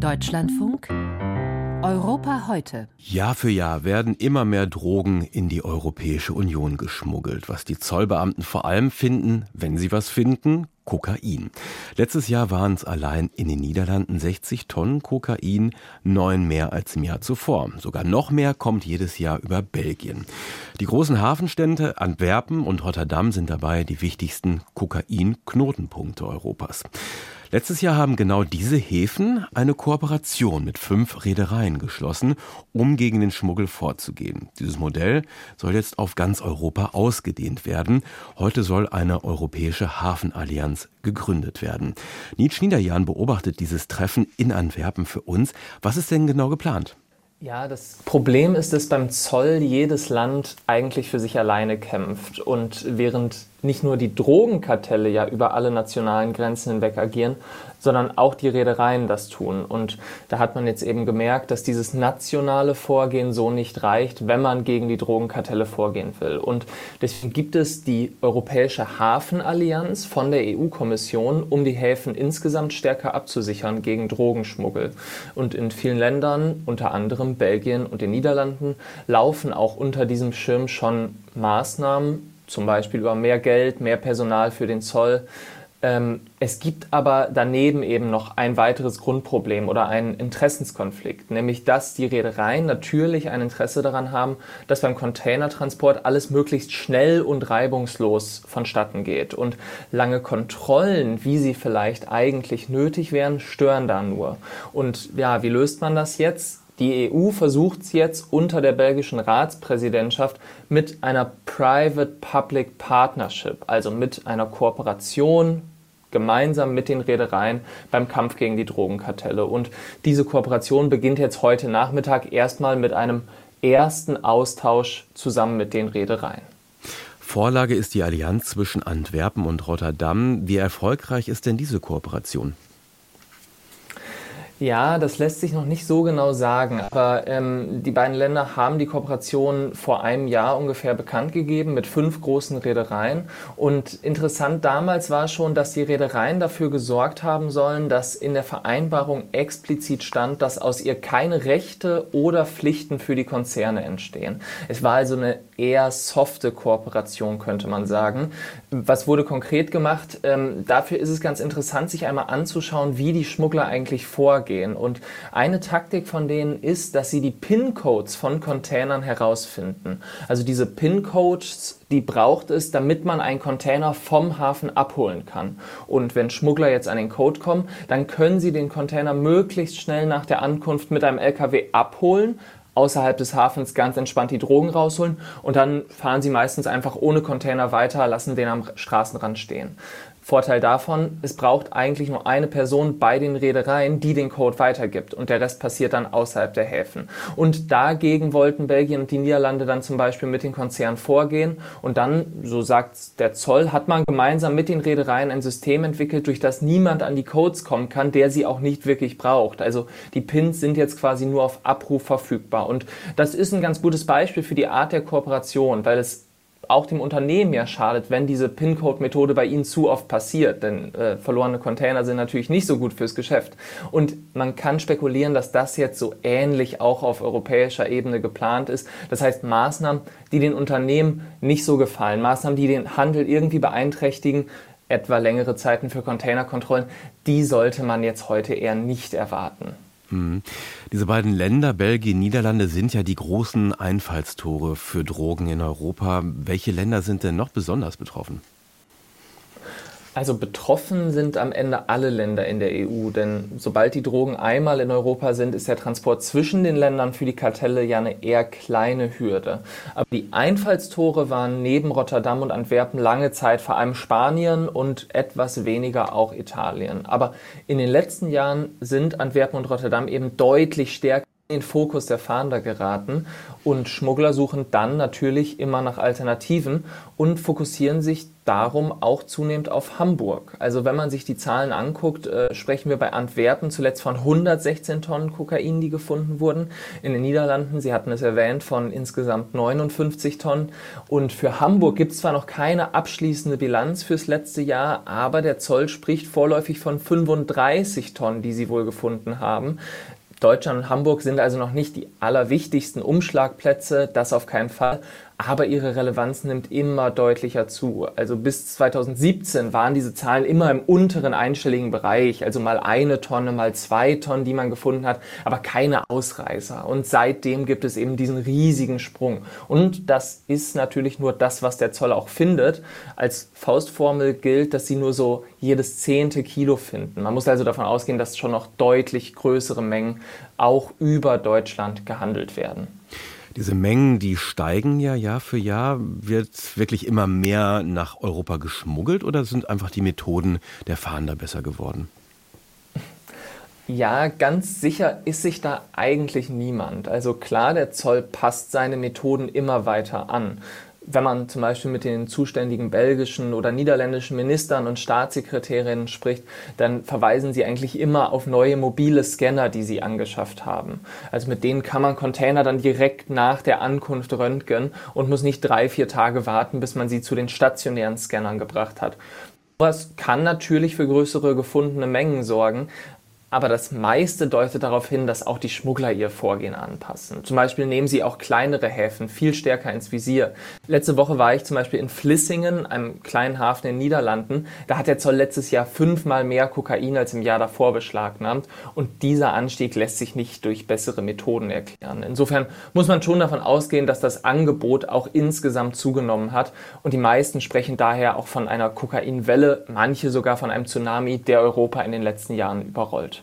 Deutschlandfunk Europa heute. Jahr für Jahr werden immer mehr Drogen in die Europäische Union geschmuggelt, was die Zollbeamten vor allem finden, wenn sie was finden, Kokain. Letztes Jahr waren es allein in den Niederlanden 60 Tonnen Kokain, neun mehr als im Jahr zuvor. Sogar noch mehr kommt jedes Jahr über Belgien. Die großen Hafenstädte Antwerpen und Rotterdam sind dabei die wichtigsten Kokain-Knotenpunkte Europas. Letztes Jahr haben genau diese Häfen eine Kooperation mit fünf Reedereien geschlossen, um gegen den Schmuggel vorzugehen. Dieses Modell soll jetzt auf ganz Europa ausgedehnt werden. Heute soll eine europäische Hafenallianz gegründet werden. Nietzsche Niederjan beobachtet dieses Treffen in Antwerpen für uns. Was ist denn genau geplant? Ja, das Problem ist, dass beim Zoll jedes Land eigentlich für sich alleine kämpft. Und während nicht nur die Drogenkartelle ja über alle nationalen Grenzen hinweg agieren, sondern auch die Reedereien das tun. Und da hat man jetzt eben gemerkt, dass dieses nationale Vorgehen so nicht reicht, wenn man gegen die Drogenkartelle vorgehen will. Und deswegen gibt es die Europäische Hafenallianz von der EU-Kommission, um die Häfen insgesamt stärker abzusichern gegen Drogenschmuggel. Und in vielen Ländern, unter anderem Belgien und den Niederlanden, laufen auch unter diesem Schirm schon Maßnahmen, zum Beispiel über mehr Geld, mehr Personal für den Zoll. Ähm, es gibt aber daneben eben noch ein weiteres Grundproblem oder einen Interessenskonflikt, nämlich dass die Reedereien natürlich ein Interesse daran haben, dass beim Containertransport alles möglichst schnell und reibungslos vonstatten geht. Und lange Kontrollen, wie sie vielleicht eigentlich nötig wären, stören da nur. Und ja, wie löst man das jetzt? Die EU versucht es jetzt unter der belgischen Ratspräsidentschaft mit einer Private-Public Partnership, also mit einer Kooperation gemeinsam mit den Reedereien beim Kampf gegen die Drogenkartelle. Und diese Kooperation beginnt jetzt heute Nachmittag erstmal mit einem ersten Austausch zusammen mit den Reedereien. Vorlage ist die Allianz zwischen Antwerpen und Rotterdam. Wie erfolgreich ist denn diese Kooperation? Ja, das lässt sich noch nicht so genau sagen, aber ähm, die beiden Länder haben die Kooperation vor einem Jahr ungefähr bekannt gegeben mit fünf großen Reedereien. Und interessant damals war schon, dass die Reedereien dafür gesorgt haben sollen, dass in der Vereinbarung explizit stand, dass aus ihr keine Rechte oder Pflichten für die Konzerne entstehen. Es war also eine eher softe Kooperation, könnte man sagen. Was wurde konkret gemacht? Ähm, dafür ist es ganz interessant, sich einmal anzuschauen, wie die Schmuggler eigentlich vorgehen vorgehen. Und eine Taktik von denen ist, dass sie die PIN-Codes von Containern herausfinden. Also diese PIN-Codes, die braucht es, damit man einen Container vom Hafen abholen kann. Und wenn Schmuggler jetzt an den Code kommen, dann können sie den Container möglichst schnell nach der Ankunft mit einem LKW abholen, außerhalb des Hafens ganz entspannt die Drogen rausholen und dann fahren sie meistens einfach ohne Container weiter, lassen den am Straßenrand stehen. Vorteil davon, es braucht eigentlich nur eine Person bei den Reedereien, die den Code weitergibt und der Rest passiert dann außerhalb der Häfen. Und dagegen wollten Belgien und die Niederlande dann zum Beispiel mit den Konzernen vorgehen und dann, so sagt der Zoll, hat man gemeinsam mit den Reedereien ein System entwickelt, durch das niemand an die Codes kommen kann, der sie auch nicht wirklich braucht. Also die Pins sind jetzt quasi nur auf Abruf verfügbar und das ist ein ganz gutes Beispiel für die Art der Kooperation, weil es auch dem Unternehmen ja schadet, wenn diese PIN-Code-Methode bei Ihnen zu oft passiert. Denn äh, verlorene Container sind natürlich nicht so gut fürs Geschäft. Und man kann spekulieren, dass das jetzt so ähnlich auch auf europäischer Ebene geplant ist. Das heißt, Maßnahmen, die den Unternehmen nicht so gefallen, Maßnahmen, die den Handel irgendwie beeinträchtigen, etwa längere Zeiten für Containerkontrollen, die sollte man jetzt heute eher nicht erwarten. Mhm. Diese beiden Länder, Belgien, Niederlande, sind ja die großen Einfallstore für Drogen in Europa. Welche Länder sind denn noch besonders betroffen? Also betroffen sind am Ende alle Länder in der EU, denn sobald die Drogen einmal in Europa sind, ist der Transport zwischen den Ländern für die Kartelle ja eine eher kleine Hürde. Aber die Einfallstore waren neben Rotterdam und Antwerpen lange Zeit vor allem Spanien und etwas weniger auch Italien. Aber in den letzten Jahren sind Antwerpen und Rotterdam eben deutlich stärker den Fokus der Fahnder geraten und Schmuggler suchen dann natürlich immer nach Alternativen und fokussieren sich darum auch zunehmend auf Hamburg. Also wenn man sich die Zahlen anguckt, äh, sprechen wir bei Antwerpen zuletzt von 116 Tonnen Kokain, die gefunden wurden. In den Niederlanden, Sie hatten es erwähnt, von insgesamt 59 Tonnen. Und für Hamburg gibt es zwar noch keine abschließende Bilanz fürs letzte Jahr, aber der Zoll spricht vorläufig von 35 Tonnen, die sie wohl gefunden haben. Deutschland und Hamburg sind also noch nicht die allerwichtigsten Umschlagplätze, das auf keinen Fall aber ihre Relevanz nimmt immer deutlicher zu. Also bis 2017 waren diese Zahlen immer im unteren einstelligen Bereich, also mal eine Tonne, mal zwei Tonnen, die man gefunden hat, aber keine Ausreißer. Und seitdem gibt es eben diesen riesigen Sprung. Und das ist natürlich nur das, was der Zoll auch findet. Als Faustformel gilt, dass sie nur so jedes zehnte Kilo finden. Man muss also davon ausgehen, dass schon noch deutlich größere Mengen auch über Deutschland gehandelt werden. Diese Mengen, die steigen ja Jahr für Jahr. Wird wirklich immer mehr nach Europa geschmuggelt oder sind einfach die Methoden der Fahnder besser geworden? Ja, ganz sicher ist sich da eigentlich niemand. Also klar, der Zoll passt seine Methoden immer weiter an wenn man zum Beispiel mit den zuständigen belgischen oder niederländischen Ministern und Staatssekretärinnen spricht, dann verweisen sie eigentlich immer auf neue mobile Scanner, die sie angeschafft haben. Also mit denen kann man Container dann direkt nach der Ankunft röntgen und muss nicht drei, vier Tage warten, bis man sie zu den stationären Scannern gebracht hat. Das kann natürlich für größere gefundene Mengen sorgen, aber das meiste deutet darauf hin, dass auch die Schmuggler ihr Vorgehen anpassen. Zum Beispiel nehmen sie auch kleinere Häfen viel stärker ins Visier. Letzte Woche war ich zum Beispiel in Flissingen, einem kleinen Hafen in den Niederlanden. Da hat der Zoll letztes Jahr fünfmal mehr Kokain als im Jahr davor beschlagnahmt. Und dieser Anstieg lässt sich nicht durch bessere Methoden erklären. Insofern muss man schon davon ausgehen, dass das Angebot auch insgesamt zugenommen hat. Und die meisten sprechen daher auch von einer Kokainwelle, manche sogar von einem Tsunami, der Europa in den letzten Jahren überrollt.